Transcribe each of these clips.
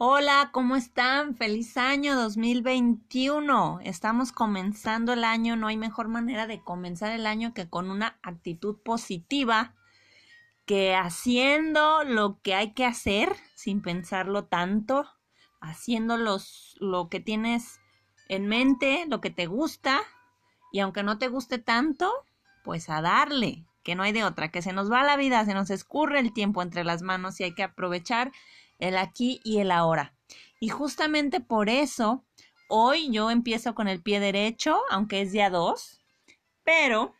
Hola, ¿cómo están? Feliz año 2021. Estamos comenzando el año. No hay mejor manera de comenzar el año que con una actitud positiva, que haciendo lo que hay que hacer sin pensarlo tanto, haciendo los, lo que tienes en mente, lo que te gusta, y aunque no te guste tanto, pues a darle, que no hay de otra, que se nos va la vida, se nos escurre el tiempo entre las manos y hay que aprovechar el aquí y el ahora. Y justamente por eso, hoy yo empiezo con el pie derecho, aunque es día 2, pero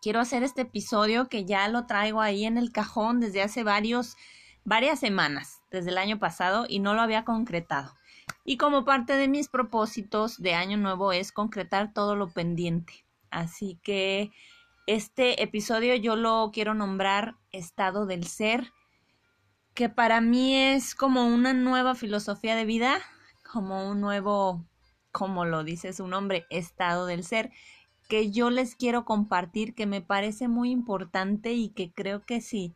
quiero hacer este episodio que ya lo traigo ahí en el cajón desde hace varios, varias semanas, desde el año pasado, y no lo había concretado. Y como parte de mis propósitos de año nuevo es concretar todo lo pendiente. Así que este episodio yo lo quiero nombrar estado del ser que para mí es como una nueva filosofía de vida, como un nuevo, como lo dice su nombre, estado del ser, que yo les quiero compartir, que me parece muy importante y que creo que si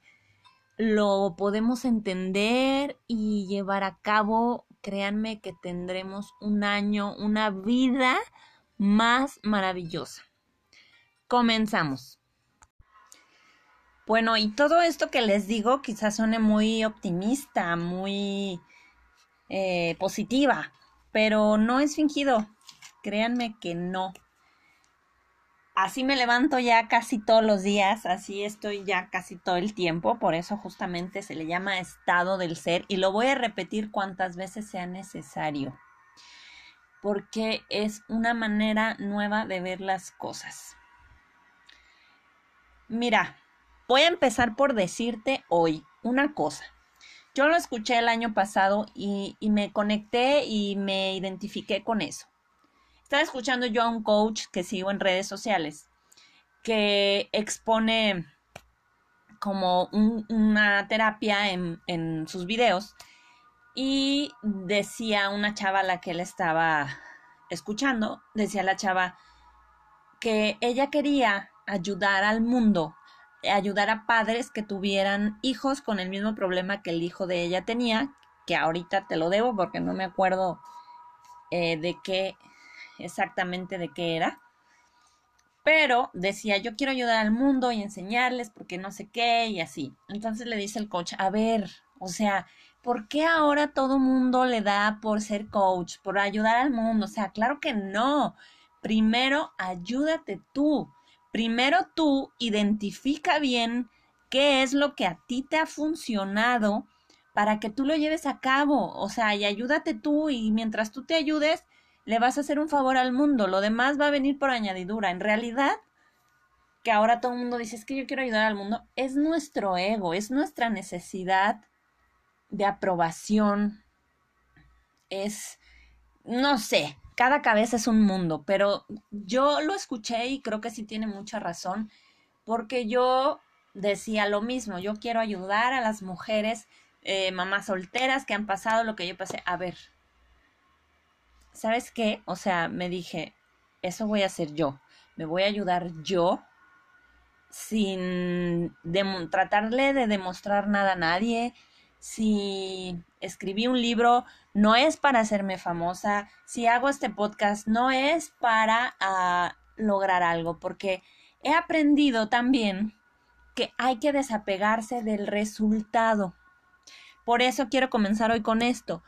lo podemos entender y llevar a cabo, créanme que tendremos un año, una vida más maravillosa. Comenzamos. Bueno, y todo esto que les digo quizás suene muy optimista, muy eh, positiva, pero no es fingido. Créanme que no. Así me levanto ya casi todos los días, así estoy ya casi todo el tiempo, por eso justamente se le llama estado del ser y lo voy a repetir cuantas veces sea necesario, porque es una manera nueva de ver las cosas. Mira, Voy a empezar por decirte hoy una cosa. Yo lo escuché el año pasado y, me conecté y me identifiqué con eso. Estaba escuchando yo a un coach que sigo en redes sociales que expone como una terapia en, sus videos y decía una chava a la que él estaba escuchando, decía la chava que ella quería ayudar al mundo ayudar a padres que tuvieran hijos con el mismo problema que el hijo de ella tenía, que ahorita te lo debo porque no me acuerdo eh, de qué exactamente de qué era. Pero decía, yo quiero ayudar al mundo y enseñarles porque no sé qué y así. Entonces le dice el coach, a ver, o sea, ¿por qué ahora todo mundo le da por ser coach, por ayudar al mundo? O sea, claro que no. Primero, ayúdate tú. Primero tú identifica bien qué es lo que a ti te ha funcionado para que tú lo lleves a cabo. O sea, y ayúdate tú y mientras tú te ayudes, le vas a hacer un favor al mundo. Lo demás va a venir por añadidura. En realidad, que ahora todo el mundo dice, es que yo quiero ayudar al mundo, es nuestro ego, es nuestra necesidad de aprobación, es, no sé, cada cabeza es un mundo, pero yo lo escuché y creo que sí tiene mucha razón, porque yo decía lo mismo, yo quiero ayudar a las mujeres, eh, mamás solteras que han pasado lo que yo pasé. A ver, ¿sabes qué? O sea, me dije, eso voy a hacer yo, me voy a ayudar yo sin tratarle de demostrar nada a nadie, si escribí un libro, no es para hacerme famosa, si hago este podcast, no es para ah, lograr algo, porque he aprendido también que hay que desapegarse del resultado. Por eso quiero comenzar hoy con esto,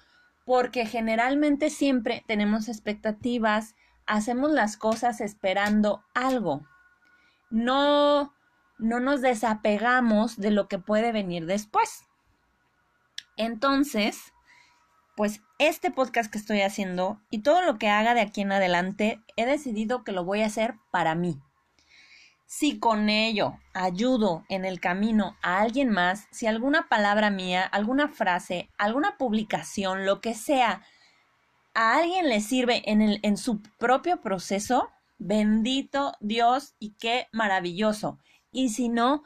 porque generalmente siempre tenemos expectativas, hacemos las cosas esperando algo. No no nos desapegamos de lo que puede venir después. Entonces, pues este podcast que estoy haciendo y todo lo que haga de aquí en adelante, he decidido que lo voy a hacer para mí. Si con ello ayudo en el camino a alguien más, si alguna palabra mía, alguna frase, alguna publicación, lo que sea, a alguien le sirve en, el, en su propio proceso, bendito Dios y qué maravilloso. Y si no,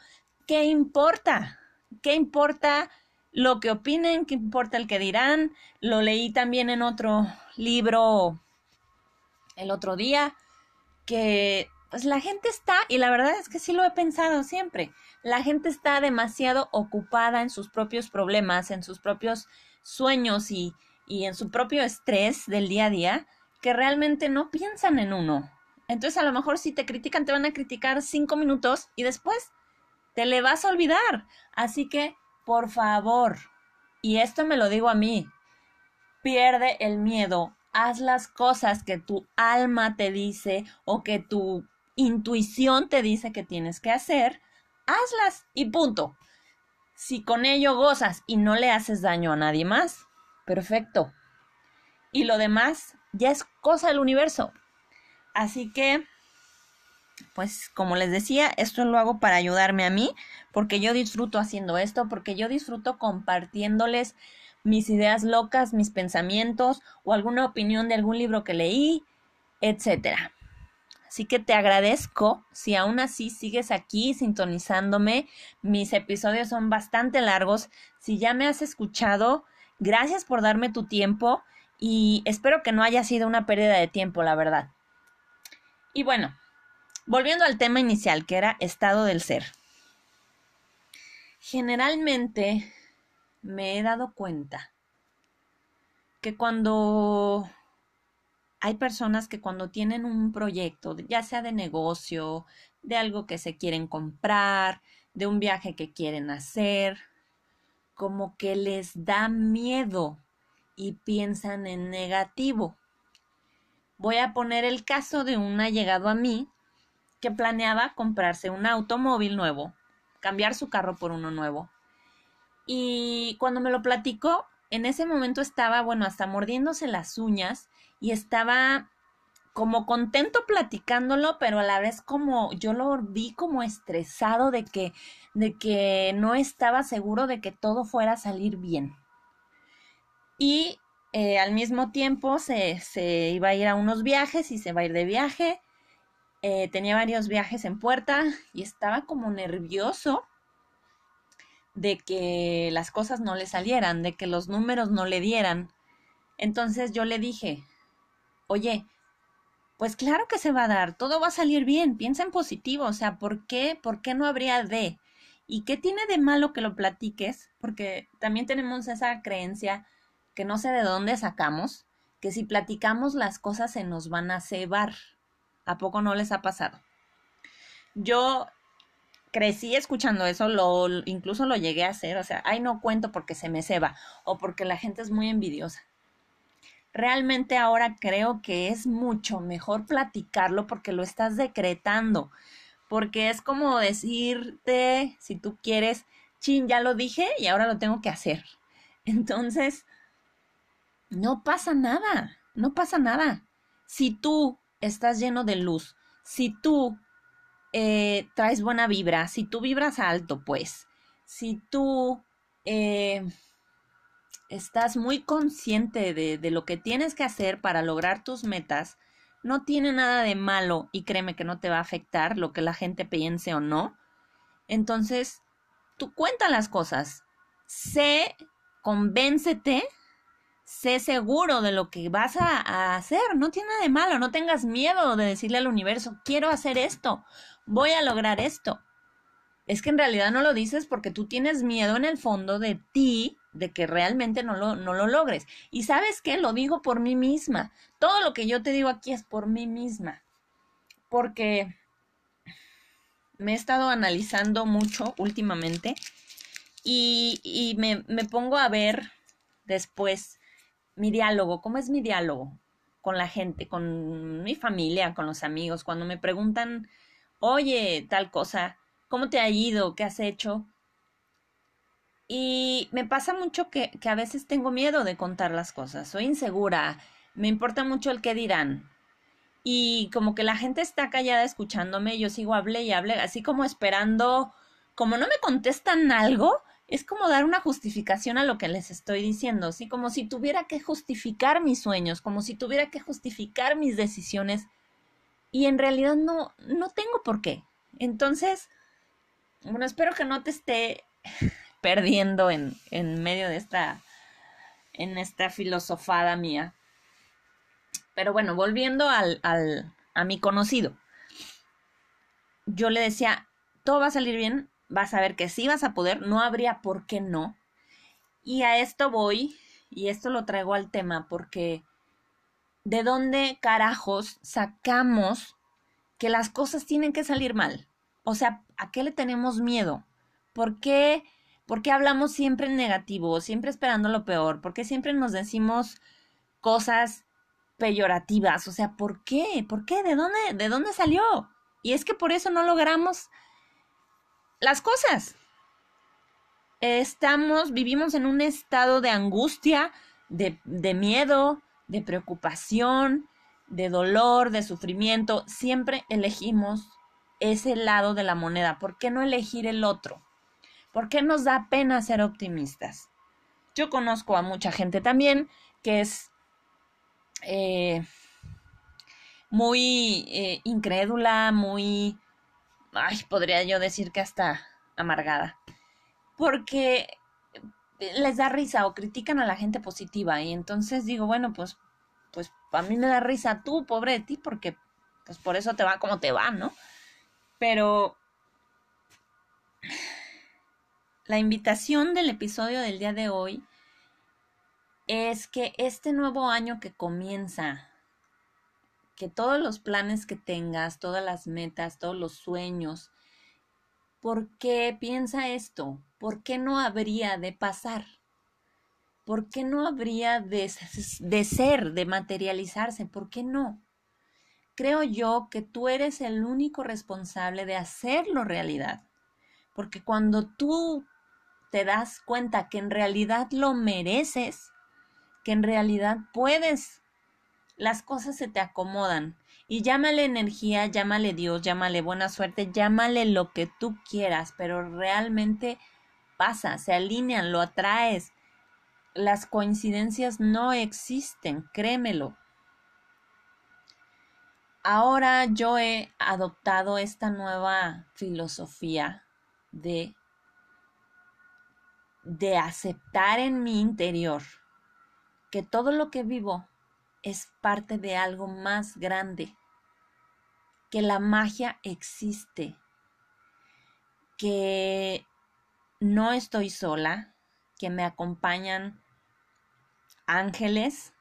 ¿qué importa? ¿Qué importa lo que opinen, qué importa el que dirán. Lo leí también en otro libro el otro día, que pues la gente está, y la verdad es que sí lo he pensado siempre, la gente está demasiado ocupada en sus propios problemas, en sus propios sueños y, y en su propio estrés del día a día, que realmente no piensan en uno. Entonces a lo mejor si te critican, te van a criticar cinco minutos y después te le vas a olvidar. Así que, por favor, y esto me lo digo a mí, pierde el miedo, haz las cosas que tu alma te dice o que tu intuición te dice que tienes que hacer, hazlas y punto. Si con ello gozas y no le haces daño a nadie más, perfecto. Y lo demás ya es cosa del universo. Así que, pues como les decía, esto lo hago para ayudarme a mí, porque yo disfruto haciendo esto, porque yo disfruto compartiéndoles mis ideas locas, mis pensamientos o alguna opinión de algún libro que leí, etcétera. Así que te agradezco si aún así sigues aquí sintonizándome. Mis episodios son bastante largos. Si ya me has escuchado, gracias por darme tu tiempo y espero que no haya sido una pérdida de tiempo, la verdad. Y bueno, volviendo al tema inicial, que era estado del ser. Generalmente me he dado cuenta que cuando hay personas que cuando tienen un proyecto, ya sea de negocio, de algo que se quieren comprar, de un viaje que quieren hacer, como que les da miedo y piensan en negativo. Voy a poner el caso de una llegado a mí que planeaba comprarse un automóvil nuevo, cambiar su carro por uno nuevo. Y cuando me lo platicó, en ese momento estaba, bueno, hasta mordiéndose las uñas y estaba como contento platicándolo, pero a la vez como yo lo vi como estresado de que de que no estaba seguro de que todo fuera a salir bien. Y eh, al mismo tiempo se, se, iba a ir a unos viajes y se va a ir de viaje. Eh, tenía varios viajes en puerta y estaba como nervioso de que las cosas no le salieran, de que los números no le dieran. Entonces yo le dije, oye, pues claro que se va a dar, todo va a salir bien, piensa en positivo, o sea, ¿por qué, por qué no habría de? ¿Y qué tiene de malo que lo platiques? Porque también tenemos esa creencia que no sé de dónde sacamos, que si platicamos las cosas se nos van a cebar. ¿A poco no les ha pasado? Yo crecí escuchando eso, lo, incluso lo llegué a hacer, o sea, ay, no cuento porque se me ceba o porque la gente es muy envidiosa realmente ahora creo que es mucho mejor platicarlo porque lo estás decretando, porque es como decirte, si tú quieres, chin, ya lo dije y ahora lo tengo que hacer. Entonces, no pasa nada, no pasa nada. Si tú estás lleno de luz, si tú eh, traes buena vibra, si tú vibras alto, pues, si tú... Eh, estás muy consciente de, de, lo que tienes que hacer para lograr tus metas, no tiene nada de malo y créeme que no te va a afectar lo que la gente piense o no. Entonces, tú cuenta las cosas. Sé, convéncete, sé seguro de lo que vas a, hacer. No tiene nada de malo. No tengas miedo de decirle al universo, quiero hacer esto, voy a lograr esto. Es que en realidad no lo dices porque tú tienes miedo en el fondo de ti de que realmente no lo, no lo logres. Y sabes qué, lo digo por mí misma. Todo lo que yo te digo aquí es por mí misma. Porque me he estado analizando mucho últimamente y, y me, me pongo a ver después mi diálogo, cómo es mi diálogo con la gente, con mi familia, con los amigos, cuando me preguntan, oye, tal cosa, ¿cómo te ha ido? ¿Qué has hecho? Y me pasa mucho que, que, a veces tengo miedo de contar las cosas, soy insegura, me importa mucho el qué dirán. Y como que la gente está callada escuchándome, yo sigo hable y hable, así como esperando, como no me contestan algo, es como dar una justificación a lo que les estoy diciendo, así como si tuviera que justificar mis sueños, como si tuviera que justificar mis decisiones. Y en realidad no, no tengo por qué. Entonces, bueno, espero que no te esté perdiendo en, en medio de esta, en esta filosofada mía. Pero bueno, volviendo al, al, a mi conocido. yo le decía, todo va a salir bien, vas a ver que sí vas a poder, no habría por qué no. Y a esto voy, y esto lo traigo al tema, porque ¿de dónde carajos sacamos que las cosas tienen que salir mal? O sea, ¿a qué le tenemos miedo? ¿Por qué, por qué hablamos siempre en negativo, siempre esperando lo peor? ¿Por qué siempre nos decimos cosas peyorativas? O sea, ¿por qué? ¿Por qué? ¿De dónde, de dónde salió? Y es que por eso no logramos las cosas. Estamos, vivimos en un estado de angustia, de, de miedo, de preocupación, de dolor, de sufrimiento. Siempre elegimos ese lado de la moneda. ¿Por qué no elegir el otro? ¿Por qué nos da pena ser optimistas? Yo conozco a mucha gente también que es eh, muy eh, incrédula, muy, ay, podría yo decir que hasta amargada, porque les da risa o critican a la gente positiva y entonces digo, bueno, pues, pues a mí me da risa tú, pobre de ti, porque pues por eso te va como te va, ¿no? Pero la invitación del episodio del día de hoy es que este nuevo año que comienza todos los planes que tengas, todas las metas, todos los sueños, ¿por qué piensa esto? ¿Por qué no habría de pasar? ¿Por qué no habría de, de ser, de materializarse? ¿Por qué no? Creo yo que tú eres el único responsable de hacerlo realidad. Porque cuando tú te das cuenta que en realidad lo mereces, que en realidad puedes las cosas se te acomodan. Y llámale energía, llámale Dios, llámale buena suerte, llámale lo que tú quieras, pero realmente pasa, se alinean, lo atraes. Las coincidencias no existen, créemelo. Ahora yo he adoptado esta nueva filosofía de de aceptar en mi interior que todo lo que vivo es parte de algo más grande, que la magia existe, que no estoy sola, que me acompañan ángeles,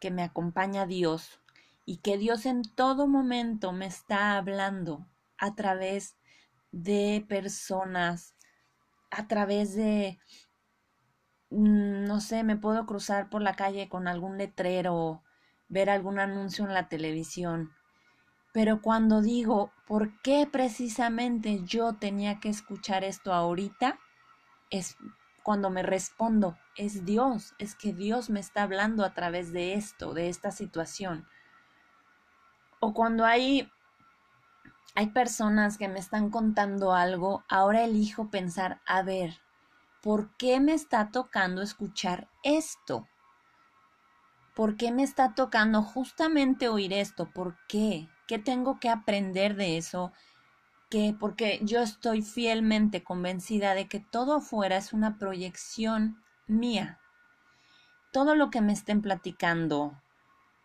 que me acompaña Dios y que Dios en todo momento me está hablando a través de personas, a través de no sé, me puedo cruzar por la calle con algún letrero, ver algún anuncio en la televisión. Pero cuando digo, ¿por qué precisamente yo tenía que escuchar esto ahorita? Es cuando me respondo, es Dios, es que Dios me está hablando a través de esto, de esta situación. O cuando hay hay personas que me están contando algo, ahora elijo pensar, a ver, ¿por qué me está tocando escuchar esto? ¿Por qué me está tocando justamente oír esto? ¿Por qué? ¿Qué tengo que aprender de eso? ¿Qué? Porque yo estoy fielmente convencida de que todo afuera es una proyección mía. Todo lo que me estén platicando,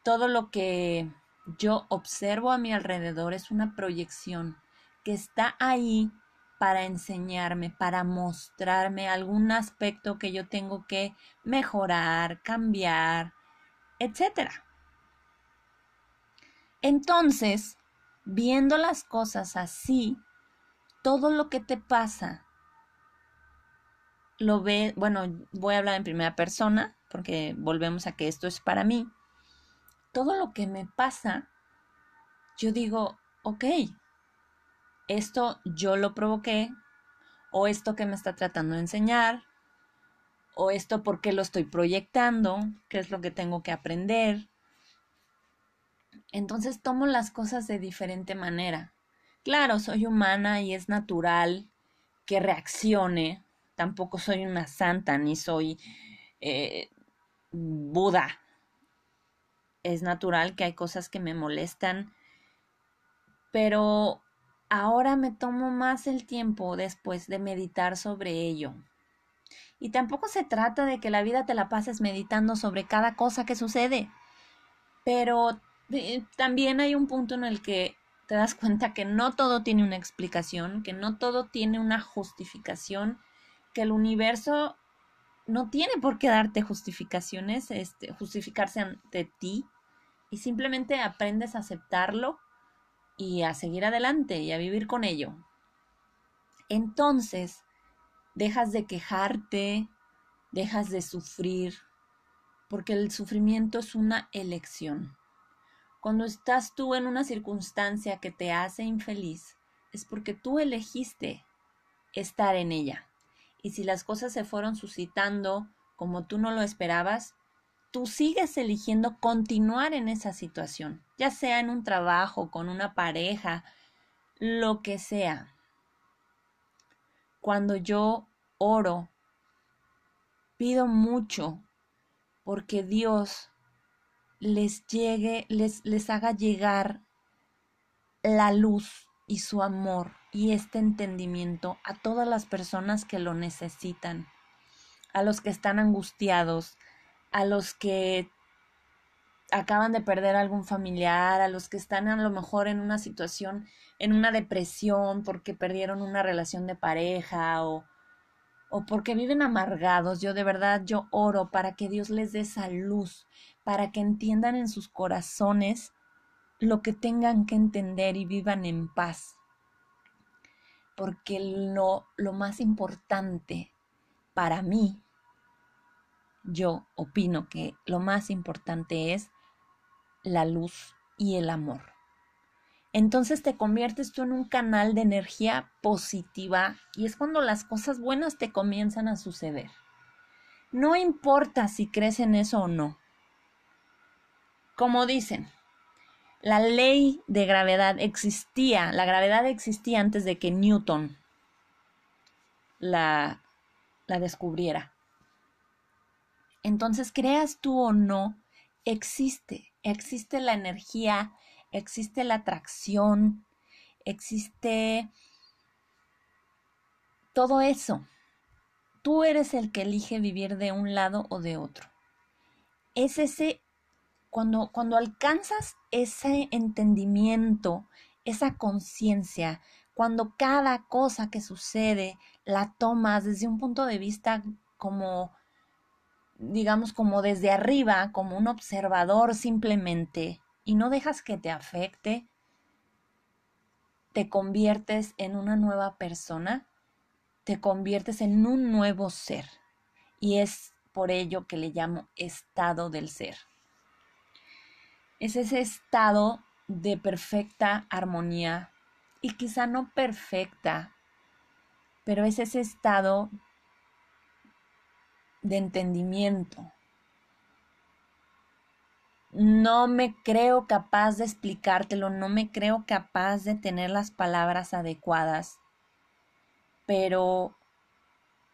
todo lo que yo observo a mi alrededor es una proyección que está ahí para enseñarme, para mostrarme algún aspecto que yo tengo que mejorar, cambiar, etc. Entonces, viendo las cosas así, todo lo que te pasa, lo ve, bueno, voy a hablar en primera persona, porque volvemos a que esto es para mí. Todo lo que me pasa, yo digo, ok, esto yo lo provoqué, o esto que me está tratando de enseñar, o esto porque lo estoy proyectando, qué es lo que tengo que aprender. Entonces tomo las cosas de diferente manera. Claro, soy humana y es natural que reaccione. Tampoco soy una santa ni soy eh, Buda. Es natural que hay cosas que me molestan, pero ahora me tomo más el tiempo después de meditar sobre ello. Y tampoco se trata de que la vida te la pases meditando sobre cada cosa que sucede, pero eh, también hay un punto en el que te das cuenta que no todo tiene una explicación, que no todo tiene una justificación, que el universo no tiene por qué darte justificaciones, este, justificarse ante ti, y simplemente aprendes a aceptarlo y a seguir adelante y a vivir con ello. Entonces, dejas de quejarte, dejas de sufrir, porque el sufrimiento es una elección. Cuando estás tú en una circunstancia que te hace infeliz, es porque tú elegiste estar en ella. Y si las cosas se fueron suscitando como tú no lo esperabas, tú sigues eligiendo continuar en esa situación, ya sea en un trabajo, con una pareja, lo que sea. Cuando yo oro, pido mucho porque Dios les llegue, les, les haga llegar la luz y su amor y este entendimiento a todas las personas que lo necesitan, a los que están angustiados, a los que acaban de perder algún familiar, a los que están a lo mejor en una situación, en una depresión porque perdieron una relación de pareja o, o porque viven amargados. Yo de verdad, yo oro para que Dios les dé esa luz, para que entiendan en sus corazones lo que tengan que entender y vivan en paz. Porque lo, lo más importante para mí, yo opino que lo más importante es la luz y el amor. Entonces te conviertes tú en un canal de energía positiva y es cuando las cosas buenas te comienzan a suceder. No importa si crees en eso o no. Como dicen, la ley de gravedad existía, la gravedad existía antes de que Newton la, la descubriera. Entonces, creas tú o no, existe, existe la energía, existe la atracción, existe todo eso. Tú eres el que elige vivir de un lado o de otro. Es ese cuando, cuando alcanzas ese entendimiento, esa conciencia, cuando cada cosa que sucede la tomas desde un punto de vista como, digamos, como desde arriba, como un observador simplemente, y no dejas que te afecte, te conviertes en una nueva persona, te conviertes en un nuevo ser. Y es por ello que le llamo estado del ser es ese estado de perfecta armonía y quizá no perfecta, pero es ese estado de entendimiento. No me creo capaz de explicártelo, no me creo capaz de tener las palabras adecuadas, pero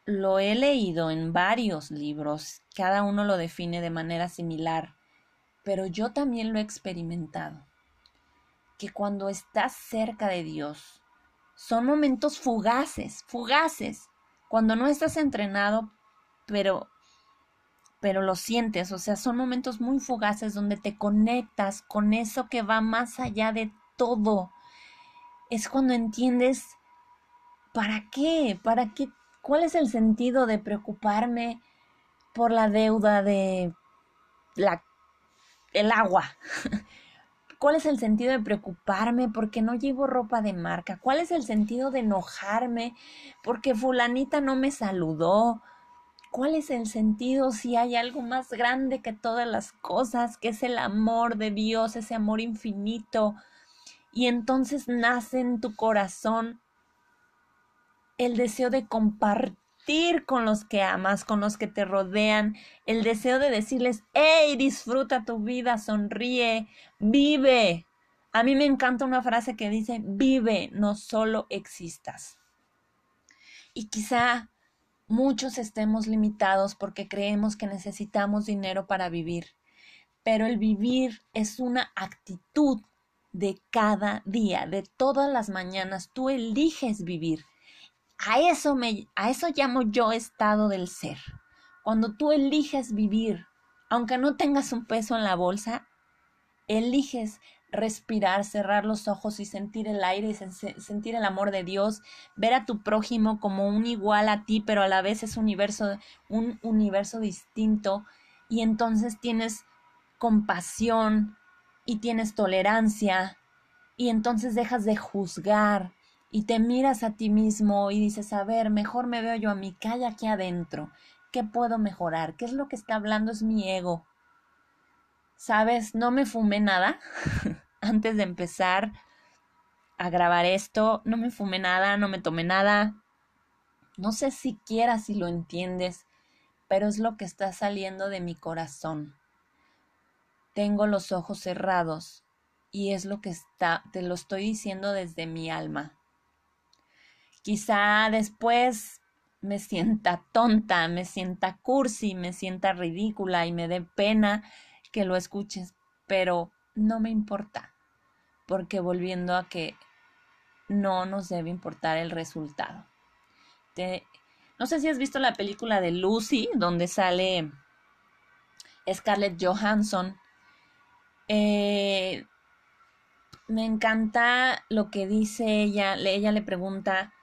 lo he leído en varios libros, cada uno lo define de manera similar pero yo también lo he experimentado, que cuando estás cerca de Dios, son momentos fugaces, fugaces, cuando no estás entrenado, pero pero lo sientes, o sea, son momentos muy fugaces donde te conectas con eso que va más allá de todo. Es cuando entiendes para qué, para qué, cuál es el sentido de preocuparme por la deuda de la el agua. ¿Cuál es el sentido de preocuparme porque no llevo ropa de marca? ¿Cuál es el sentido de enojarme porque fulanita no me saludó? ¿Cuál es el sentido si hay algo más grande que todas las cosas, que es el amor de Dios, ese amor infinito? Y entonces nace en tu corazón el deseo de compartir con los que amas, con los que te rodean, el deseo de decirles, hey, disfruta tu vida, sonríe, vive. A mí me encanta una frase que dice, vive, no solo existas. Y quizá muchos estemos limitados porque creemos que necesitamos dinero para vivir, pero el vivir es una actitud de cada día, de todas las mañanas. Tú eliges vivir. A eso, me, a eso llamo yo estado del ser. Cuando tú eliges vivir, aunque no tengas un peso en la bolsa, eliges respirar, cerrar los ojos y sentir el aire y sentir el amor de Dios, ver a tu prójimo como un igual a ti, pero a la vez es universo, un universo distinto y entonces tienes compasión y tienes tolerancia y entonces dejas de juzgar y te miras a ti mismo y dices, a ver, mejor me veo yo a mi calle aquí adentro. ¿Qué puedo mejorar? ¿Qué es lo que está hablando? Es mi ego. Sabes, no me fumé nada antes de empezar a grabar esto. No me fumé nada, no me tomé nada. No sé siquiera si lo entiendes, pero es lo que está saliendo de mi corazón. Tengo los ojos cerrados y es lo que está, te lo estoy diciendo desde mi alma. Quizá después me sienta tonta, me sienta cursi, me sienta ridícula y me dé pena que lo escuches, pero no me importa, porque volviendo a que no nos debe importar el resultado. no sé si has visto la película de Lucy, donde sale Scarlett Johansson. Eh, me encanta lo que dice ella. Ella le pregunta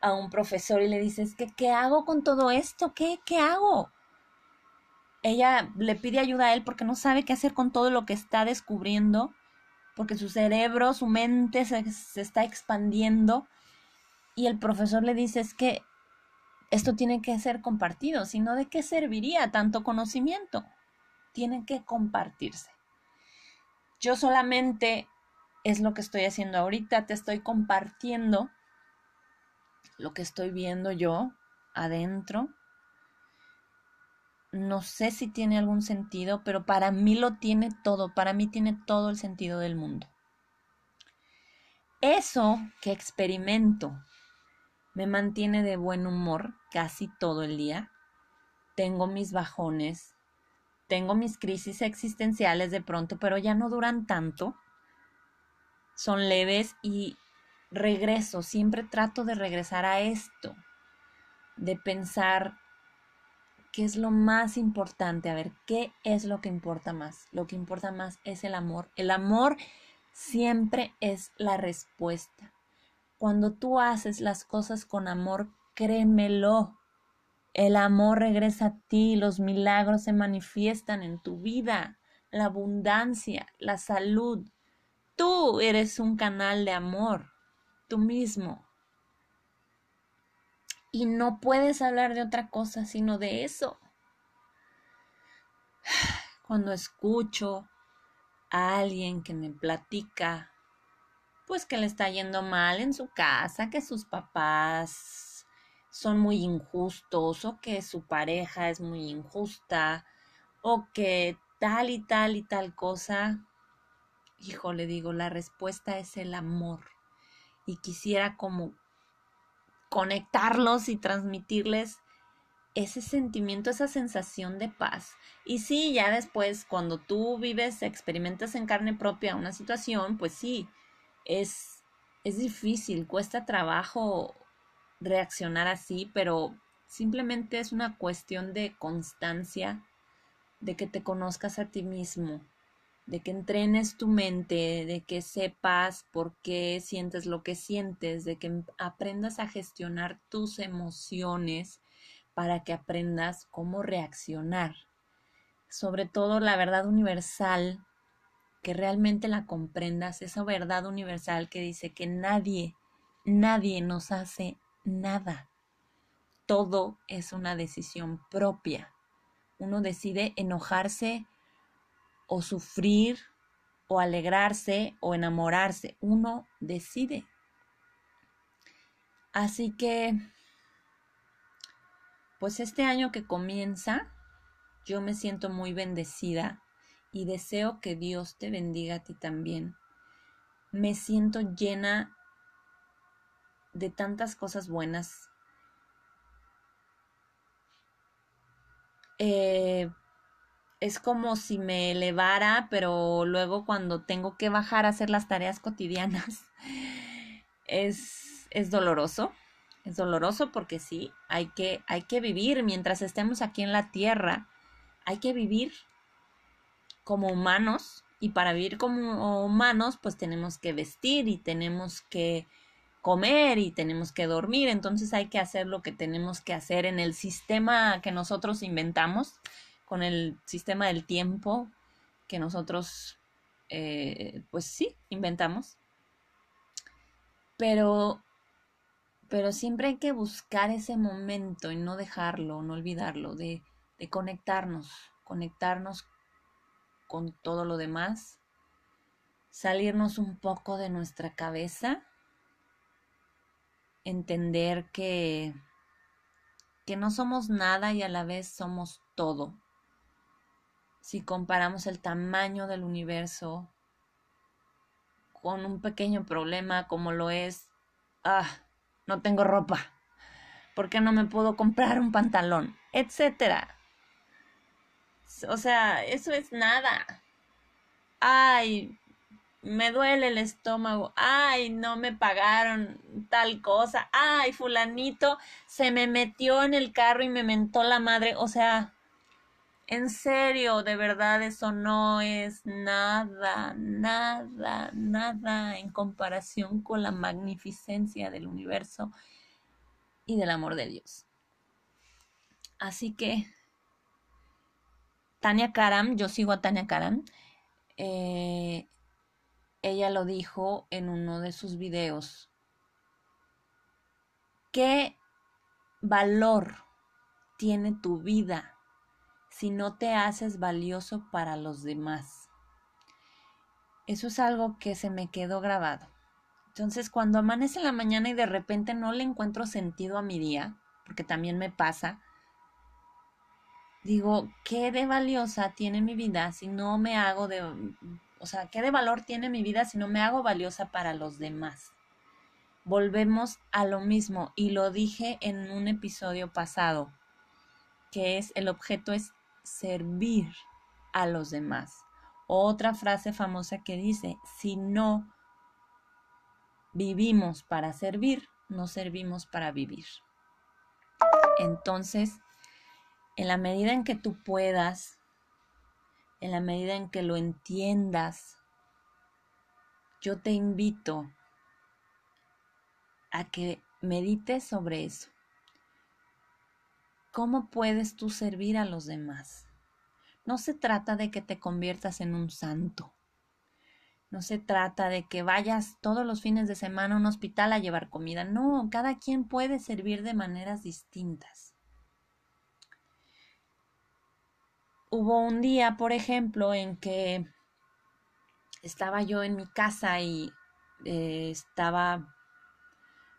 a un profesor y le dices que ¿qué hago con todo esto? ¿Qué, qué hago? Ella le pide ayuda a él porque no sabe qué hacer con todo lo que está descubriendo, porque su cerebro, su mente se, se está expandiendo y el profesor le dice es que esto tiene que ser compartido, sino de qué serviría tanto conocimiento. Tiene que compartirse. Yo solamente es lo que estoy haciendo ahorita, te estoy compartiendo lo que estoy viendo yo adentro. No sé si tiene algún sentido, pero para mí lo tiene todo, para mí tiene todo el sentido del mundo. Eso que experimento me mantiene de buen humor casi todo el día. Tengo mis bajones, tengo mis crisis existenciales de pronto, pero ya no duran tanto. Son leves y regreso, siempre trato de regresar a esto, de pensar qué es lo más importante, a ver, qué es lo que importa más. Lo que importa más es el amor. El amor siempre es la respuesta. Cuando tú haces las cosas con amor, créemelo. El amor regresa a ti, los milagros se manifiestan en tu vida, la abundancia, la salud. Tú eres un canal de amor tú mismo. Y no puedes hablar de otra cosa sino de eso. Cuando escucho a alguien que me platica, pues que le está yendo mal en su casa, que sus papás son muy injustos o que su pareja es muy injusta o que tal y tal y tal cosa, hijo, le digo, la respuesta es el amor y quisiera como conectarlos y transmitirles ese sentimiento, esa sensación de paz. Y sí, ya después, cuando tú vives, experimentas en carne propia una situación, pues sí, es, es difícil, cuesta trabajo reaccionar así, pero simplemente es una cuestión de constancia, de que te conozcas a ti mismo, de que entrenes tu mente, de que sepas por qué sientes lo que sientes, de que aprendas a gestionar tus emociones para que aprendas cómo reaccionar. Sobre todo la verdad universal, que realmente la comprendas, esa verdad universal que dice que nadie, nadie nos hace nada. Todo es una decisión propia. Uno decide enojarse o sufrir o alegrarse o enamorarse. Uno decide. Así que, pues este año que comienza, yo me siento muy bendecida y deseo que Dios te bendiga a ti también. Me siento llena de tantas cosas buenas. Eh, es como si me elevara, pero luego cuando tengo que bajar a hacer las tareas cotidianas, es, es doloroso. Es doloroso porque sí, hay que, hay que vivir mientras estemos aquí en la tierra. Hay que vivir como humanos Y para vivir como humanos, pues tenemos que vestir y tenemos que comer y tenemos que dormir. Entonces hay que hacer lo que tenemos que hacer en el sistema que nosotros inventamos, con el sistema del tiempo que nosotros, eh, pues sí, inventamos. Pero, pero siempre hay que buscar ese momento y no dejarlo, no olvidarlo, de, de conectarnos, conectarnos con todo lo demás, salirnos un poco de nuestra cabeza, entender que, que no somos nada y a la vez somos todo. Si comparamos el tamaño del universo con un pequeño problema como lo es, ah, no tengo ropa, ¿por qué no me puedo comprar un pantalón? Etcétera. O sea, eso es nada. Ay, me duele el estómago. Ay, no me pagaron tal cosa. Ay, fulanito se me metió en el carro y me mentó la madre. O sea, en serio, de verdad eso no es nada, nada, nada en comparación con la magnificencia del universo y del amor de Dios. Así que Tania Karam, yo sigo a Tania Karam, eh, ella lo dijo en uno de sus videos. ¿Qué valor tiene tu vida si no te haces valioso para los demás? Eso es algo que se me quedó grabado. Entonces, cuando amanece la mañana y de repente no le encuentro sentido a mi día, porque también me pasa, digo, ¿qué de valiosa tiene mi vida si no me hago de, o sea, qué de valor tiene mi vida si no me hago valiosa para los demás? Volvemos a lo mismo y lo dije en un episodio pasado, que es el objeto es servir a los demás. Otra frase famosa que dice, si no vivimos para servir, no servimos para vivir. Entonces, en la medida en que tú puedas, en la medida en que lo entiendas, yo te invito a que medites sobre eso. ¿Cómo puedes tú servir a los demás? No se trata de que te conviertas en un santo. No se trata de que vayas todos los fines de semana a un hospital a llevar comida. No, cada quien puede servir de maneras distintas. hubo un día, por ejemplo, en que estaba yo en mi casa y eh, estaba,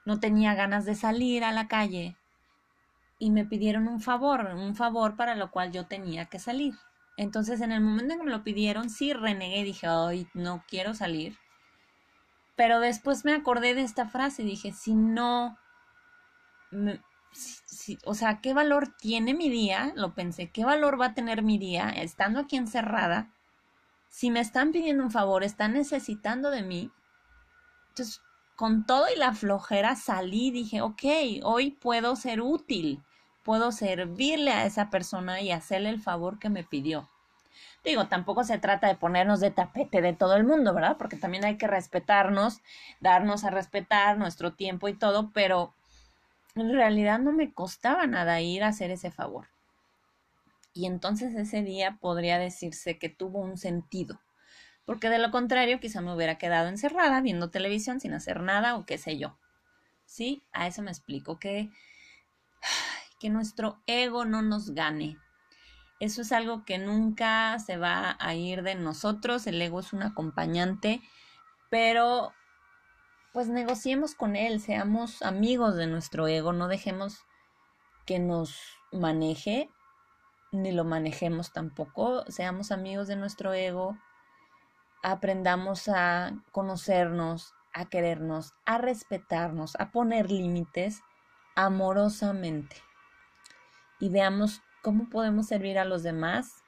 no tenía ganas de salir a la calle y me pidieron un favor, un favor para lo cual yo tenía que salir. Entonces, en el momento en que me lo pidieron, sí renegué, dije, no quiero salir. Pero después me acordé de esta frase y dije, si no, o sea, ¿qué valor tiene mi día? Lo pensé, ¿qué valor va a tener mi día estando aquí encerrada? Si me están pidiendo un favor, están necesitando de mí. Entonces, con todo y la flojera salí, dije, ok, hoy puedo ser útil, puedo servirle a esa persona y hacerle el favor que me pidió. Digo, tampoco se trata de ponernos de tapete de todo el mundo, ¿verdad? Porque también hay que respetarnos, darnos a respetar nuestro tiempo y todo, pero en realidad no me costaba nada ir a hacer ese favor. Y entonces ese día podría decirse que tuvo un sentido, porque de lo contrario quizá me hubiera quedado encerrada viendo televisión sin hacer nada o qué sé yo. ¿Sí? A eso me explico, que, que nuestro ego no nos gane. Eso es algo que nunca se va a ir de nosotros, el ego es un acompañante, pero pues negociemos con él, seamos amigos de nuestro ego, no dejemos que nos maneje, ni lo manejemos tampoco, seamos amigos de nuestro ego, aprendamos a conocernos, a querernos, a respetarnos, a poner límites amorosamente y veamos cómo podemos servir a los demás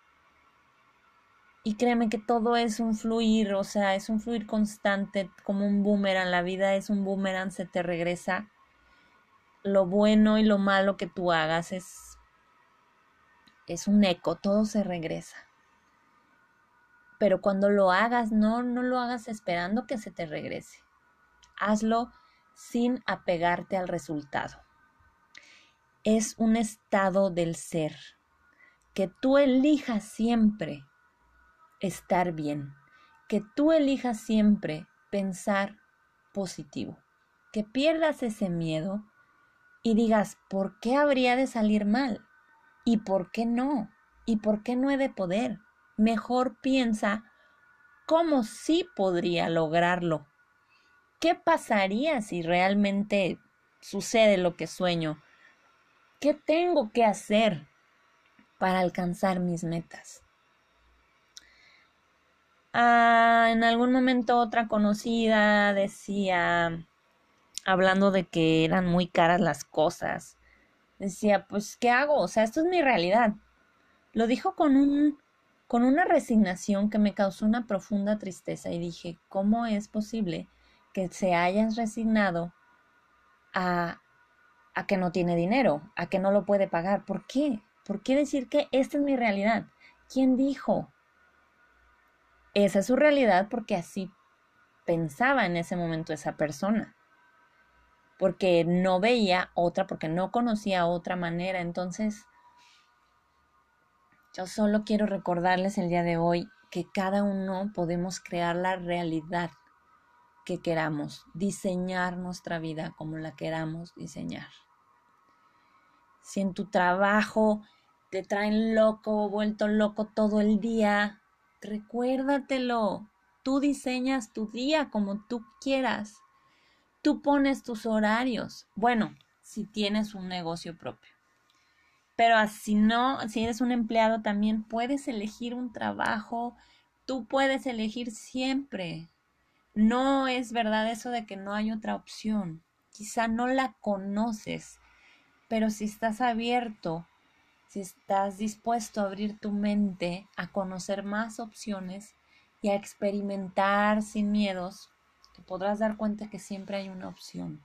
y créeme que todo es un fluir, o sea, es un fluir constante, como un boomerang. La vida es un boomerang, se te regresa. Lo bueno y lo malo que tú hagas es, es un eco, todo se regresa. Pero cuando lo hagas, no, no lo hagas esperando que se te regrese. Hazlo sin apegarte al resultado. Es un estado del ser, que tú elijas siempre estar bien, que tú elijas siempre pensar positivo, que pierdas ese miedo y digas, ¿por qué habría de salir mal? ¿Y por qué no? ¿Y por qué no he de poder? Mejor piensa cómo sí podría lograrlo. ¿Qué pasaría si realmente sucede lo que sueño? ¿Qué tengo que hacer para alcanzar mis metas? Ah, en algún momento otra conocida decía, hablando de que eran muy caras las cosas, decía, pues, ¿qué hago? O sea, esto es mi realidad. Lo dijo con un con una resignación que me causó una profunda tristeza y dije, ¿cómo es posible que se hayan resignado a, a que no tiene dinero, a que no lo puede pagar? ¿Por qué? ¿Por qué decir que esta es mi realidad? ¿Quién dijo? esa es su realidad porque así pensaba en ese momento esa persona. Porque no veía otra, porque no conocía otra manera. Entonces, yo solo quiero recordarles el día de hoy que cada uno podemos crear la realidad que queramos, diseñar nuestra vida como la queramos diseñar. Si en tu trabajo te traen loco, vuelto loco todo el día, Recuérdatelo. Tú diseñas tu día como tú quieras. Tú pones tus horarios. Bueno, si tienes un negocio propio. Pero si no, si eres un empleado también puedes elegir un trabajo. Tú puedes elegir siempre. No es verdad eso de que no hay otra opción. Quizá no la conoces, pero si estás abierto si estás dispuesto a abrir tu mente a conocer más opciones y a experimentar sin miedos, te podrás dar cuenta que siempre hay una opción.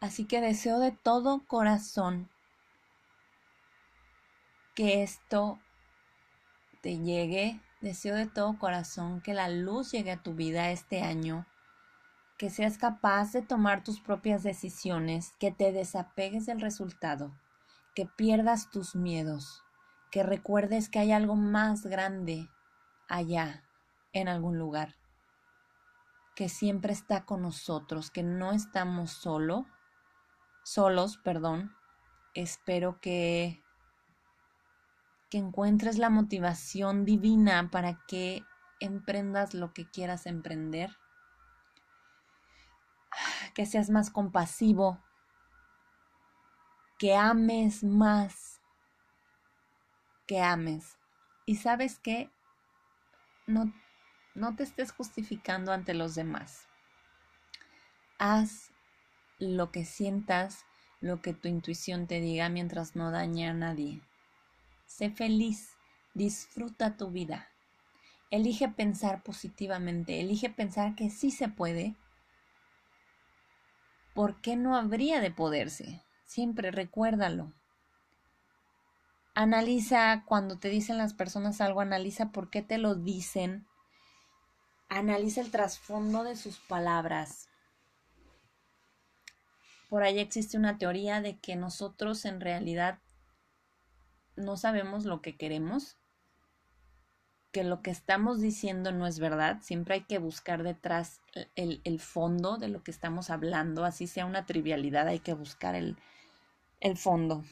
Así que deseo de todo corazón que esto te llegue. Deseo de todo corazón que la luz llegue a tu vida este año, que seas capaz de tomar tus propias decisiones, que te desapegues del resultado que pierdas tus miedos, que recuerdes que hay algo más grande allá, en algún lugar, que siempre está con nosotros, que no estamos solo, solos, perdón. Espero que que encuentres la motivación divina para que emprendas lo que quieras emprender, que seas más compasivo que ames más, que ames. Y sabes que no, no te estés justificando ante los demás. Haz lo que sientas, lo que tu intuición te diga mientras no dañe a nadie. Sé feliz, disfruta tu vida. Elige pensar positivamente, elige pensar que sí se puede. ¿Por qué no habría de poderse? Siempre recuérdalo. Analiza cuando te dicen las personas algo, analiza por qué te lo dicen. Analiza el trasfondo de sus palabras. Por ahí existe una teoría de que nosotros en realidad no sabemos lo que queremos que lo que estamos diciendo no es verdad, siempre hay que buscar detrás el, fondo de lo que estamos hablando, así sea una trivialidad, hay que buscar el, el fondo.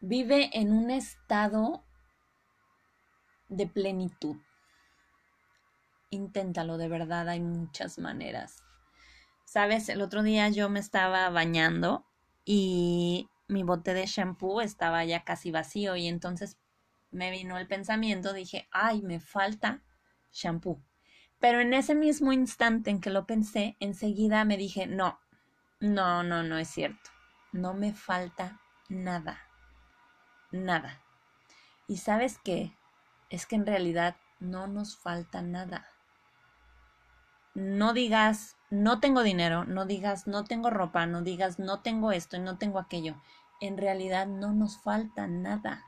Vive en un estado de plenitud. Inténtalo, de verdad, hay muchas maneras. Sabes, el otro día yo me estaba bañando y mi bote de shampoo estaba ya casi vacío y entonces me vino el pensamiento, dije, ay, me falta shampoo. Pero en ese mismo instante en que lo pensé, enseguida me dije, no, no, no, no es cierto. No me falta nada. Nada. Y sabes qué? Es que en realidad no nos falta nada. No digas, no tengo dinero, no digas, no tengo ropa, no digas, no tengo esto y no tengo aquello. En realidad no nos falta nada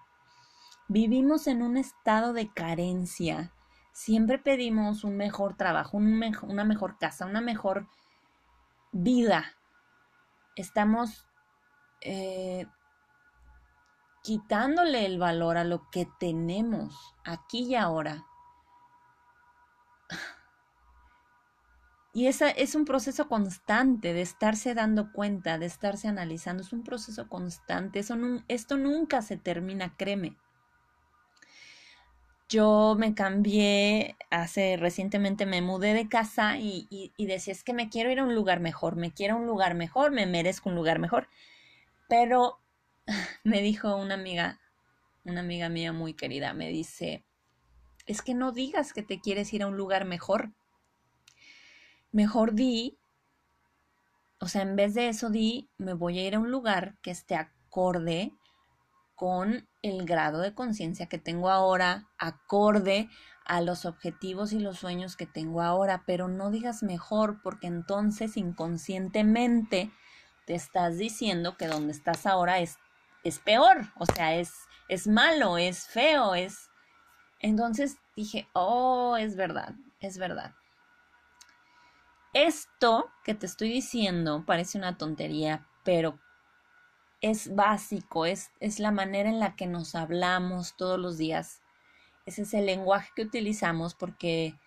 Vivimos en un estado de carencia. Siempre pedimos un mejor trabajo, una mejor casa, una mejor vida. Estamos eh, quitándole el valor a lo que tenemos aquí y ahora. Y esa es un proceso constante de estarse dando cuenta, de estarse analizando. Es un proceso constante. Eso esto nunca se termina, créeme. Yo me cambié hace recientemente, me mudé de casa y, y decía, es que me quiero ir a un lugar mejor, me quiero un lugar mejor, me merezco un lugar mejor. Pero me dijo una amiga, una amiga mía muy querida, me dice, es que no digas que te quieres ir a un lugar mejor mejor di, o sea, en vez de eso di, me voy a ir a un lugar que esté acorde con el grado de conciencia que tengo ahora, acorde a los objetivos y los sueños que tengo ahora, pero no digas mejor porque entonces inconscientemente te estás diciendo que donde estás ahora es, es peor, o sea, es, es malo, es feo, es... Entonces dije, oh, es verdad, es verdad. Esto que te estoy diciendo parece una tontería, pero es básico, es, es la manera en la que nos hablamos todos los días. Ese es el lenguaje que utilizamos porque,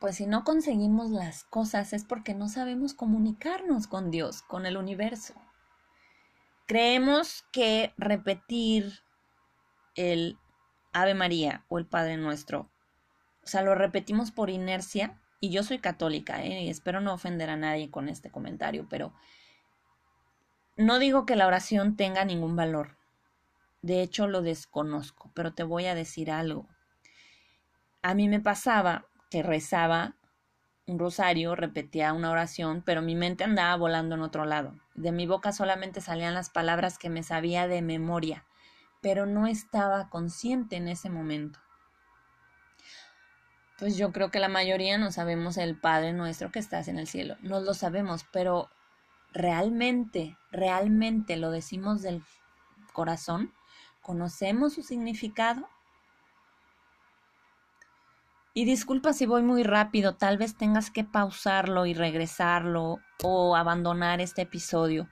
pues si no conseguimos las cosas es porque no sabemos comunicarnos con Dios, con el universo. Creemos que repetir el Ave María o el Padre Nuestro sea, lo repetimos por inercia. Y yo soy católica, ¿eh? y espero no ofender a nadie con este comentario, pero no digo que la oración tenga ningún valor. De hecho, lo desconozco, pero te voy a decir algo. A mí me pasaba que rezaba un rosario, repetía una oración, pero mi mente andaba volando en otro lado. De mi boca solamente salían las palabras que me sabía de memoria, pero no estaba consciente en ese momento pues yo creo que la mayoría no sabemos el Padre nuestro que estás en el cielo. No lo sabemos, pero realmente, realmente lo decimos del corazón. ¿Conocemos su significado? Y disculpa si voy muy rápido, tal vez tengas que pausarlo y regresarlo o abandonar este episodio.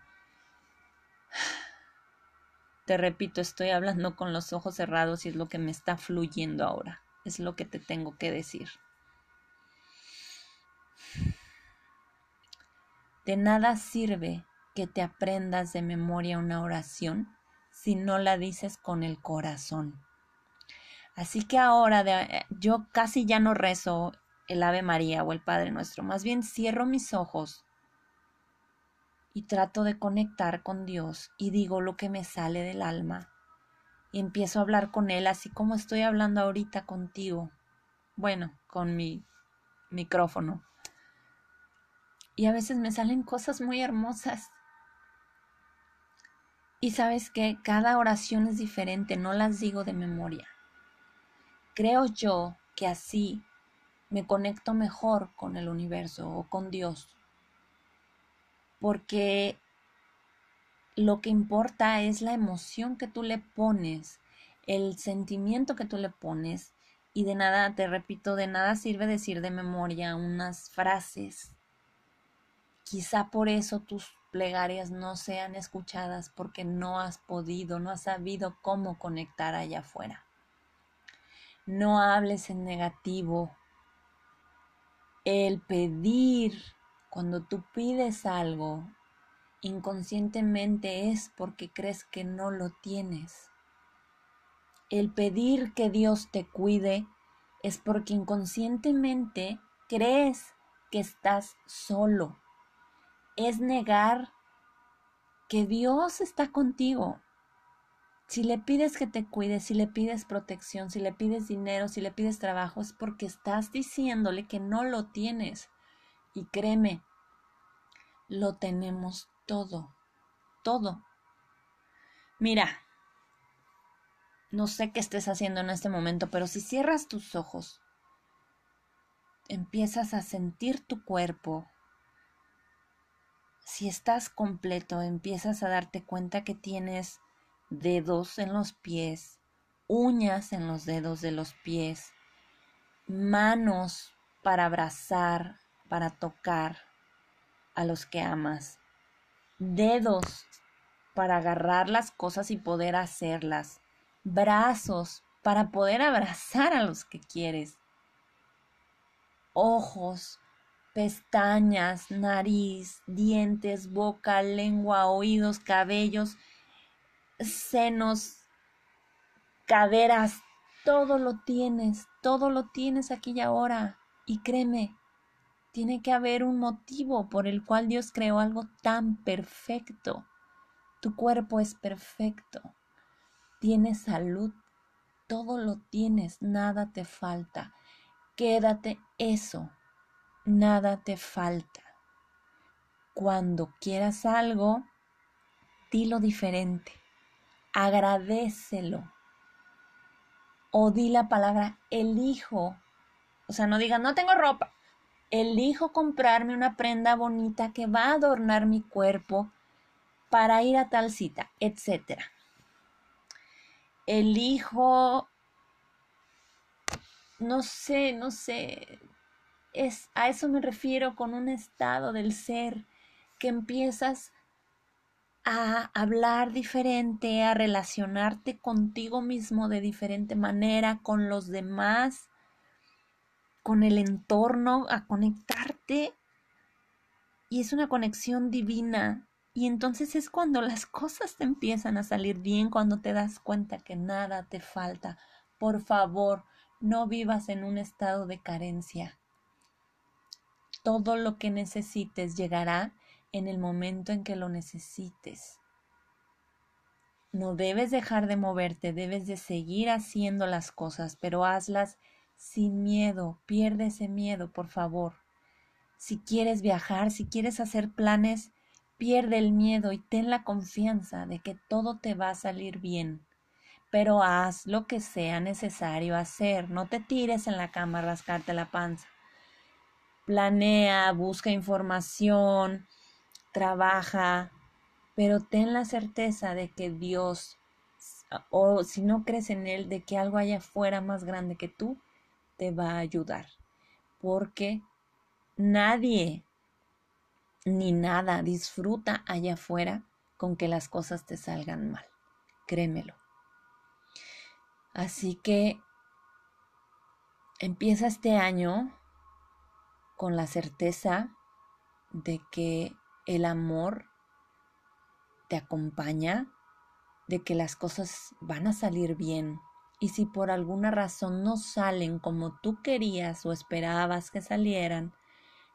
Te repito, estoy hablando con los ojos cerrados y es lo que me está fluyendo ahora es lo que te tengo que decir. De nada sirve que te aprendas de memoria una oración si no la dices con el corazón. Así que ahora de, yo casi ya no rezo el Ave María o el Padre Nuestro, más bien cierro mis ojos y trato de conectar con Dios y digo lo que me sale del alma y empiezo a hablar con él así como estoy hablando ahorita contigo. Bueno, con mi micrófono. Y a veces me salen cosas muy hermosas. Y sabes que cada oración es diferente, no las digo de memoria. Creo yo que así me conecto mejor con el universo o con Dios. Porque lo que importa es la emoción que tú le pones, el sentimiento que tú le pones y de nada, te repito, de nada sirve decir de memoria unas frases. Quizá por eso tus plegarias no sean escuchadas porque no has podido, no has sabido cómo conectar allá afuera. No hables en negativo. El pedir, cuando tú pides algo, inconscientemente es porque crees que no lo tienes. El pedir que Dios te cuide es porque inconscientemente crees que estás solo. Es negar que Dios está contigo. Si le pides que te cuide, si le pides protección, si le pides dinero, si le pides trabajo, es porque estás diciéndole que no lo tienes. Y créeme, lo tenemos todo, todo. Mira, no sé qué estés haciendo en este momento, pero si cierras tus ojos, empiezas a sentir tu cuerpo, si estás completo, empiezas a darte cuenta que tienes dedos en los pies, uñas en los dedos de los pies, manos para abrazar, para tocar a los que amas, dedos para agarrar las cosas y poder hacerlas, brazos para poder abrazar a los que quieres, ojos, pestañas, nariz, dientes, boca, lengua, oídos, cabellos, senos, caderas, todo lo tienes, todo lo tienes aquí y ahora. Y créeme, tiene que haber un motivo por el cual Dios creó algo tan perfecto. Tu cuerpo es perfecto. Tienes salud. Todo lo tienes. Nada te falta. Quédate eso. Nada te falta. Cuando quieras algo, dilo diferente. Agradecelo. O di la palabra elijo. O sea, no digas no tengo ropa elijo comprarme una prenda bonita que va a adornar mi cuerpo para ir a tal cita, etc. Elijo, no sé, no sé, es, a eso me refiero con un estado del ser que empiezas a hablar diferente, a relacionarte contigo mismo de diferente manera, con los demás, con el entorno, a conectarte. Y es una conexión divina. Y entonces es cuando las cosas te empiezan a salir bien, cuando te das cuenta que nada te falta. Por favor, no vivas en un estado de carencia. Todo lo que necesites llegará en el momento en que lo necesites. No debes dejar de moverte, debes de seguir haciendo las cosas, pero hazlas sin miedo, pierde ese miedo, por favor. Si quieres viajar, si quieres hacer planes, pierde el miedo y ten la confianza de que todo te va a salir bien. Pero haz lo que sea necesario hacer, no te tires en la cama a rascarte la panza. Planea, busca información, trabaja, pero ten la certeza de que Dios, o si no crees en Él, de que algo haya fuera más grande que tú, te va a ayudar, porque nadie ni nada disfruta allá afuera con que las cosas te salgan mal, créemelo. Así que empieza este año con la certeza de que el amor te acompaña, de que las cosas van a salir bien, y si por alguna razón no salen como tú querías o esperabas que salieran,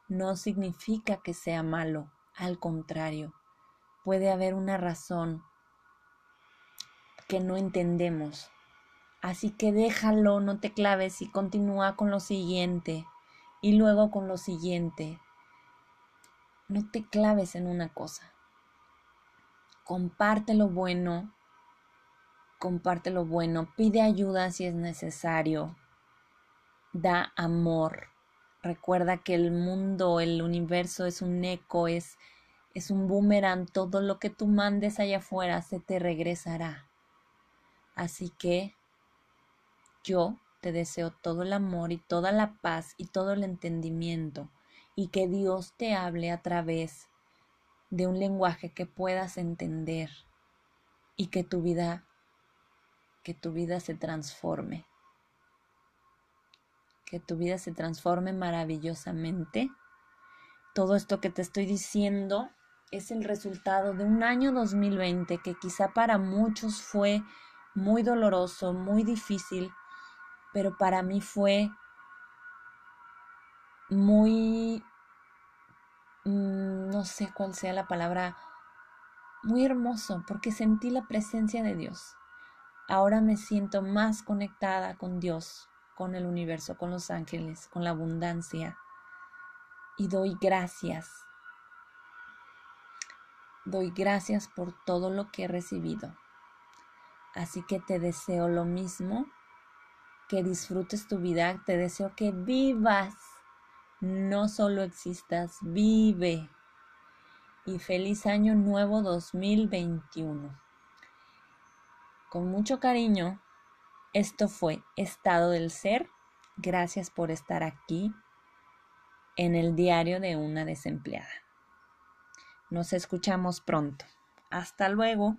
no significa que sea malo, al contrario, puede haber una razón que no entendemos. Así que déjalo, no te claves y continúa con lo siguiente y luego con lo siguiente. No te claves en una cosa. Comparte lo bueno comparte lo bueno, pide ayuda si es necesario, da amor. Recuerda que el mundo, el universo es un eco, es, es un boomerang, todo lo que tú mandes allá afuera se te regresará. Así que yo te deseo todo el amor y toda la paz y todo el entendimiento y que Dios te hable a través de un lenguaje que puedas entender y que tu vida que tu vida se transforme. Que tu vida se transforme maravillosamente. Todo esto que te estoy diciendo es el resultado de un año 2020 que quizá para muchos fue muy doloroso, muy difícil, pero para mí fue muy, mm, no sé cuál sea la palabra, muy hermoso, porque sentí la presencia de Dios. Ahora me siento más conectada con Dios, con el universo, con los ángeles, con la abundancia. Y doy gracias. Doy gracias por todo lo que he recibido. Así que te deseo lo mismo, que disfrutes tu vida, te deseo que vivas, no solo existas, vive. Y feliz año nuevo 2021. Con mucho cariño, esto fue Estado del Ser. Gracias por estar aquí en el diario de una desempleada. Nos escuchamos pronto. Hasta luego.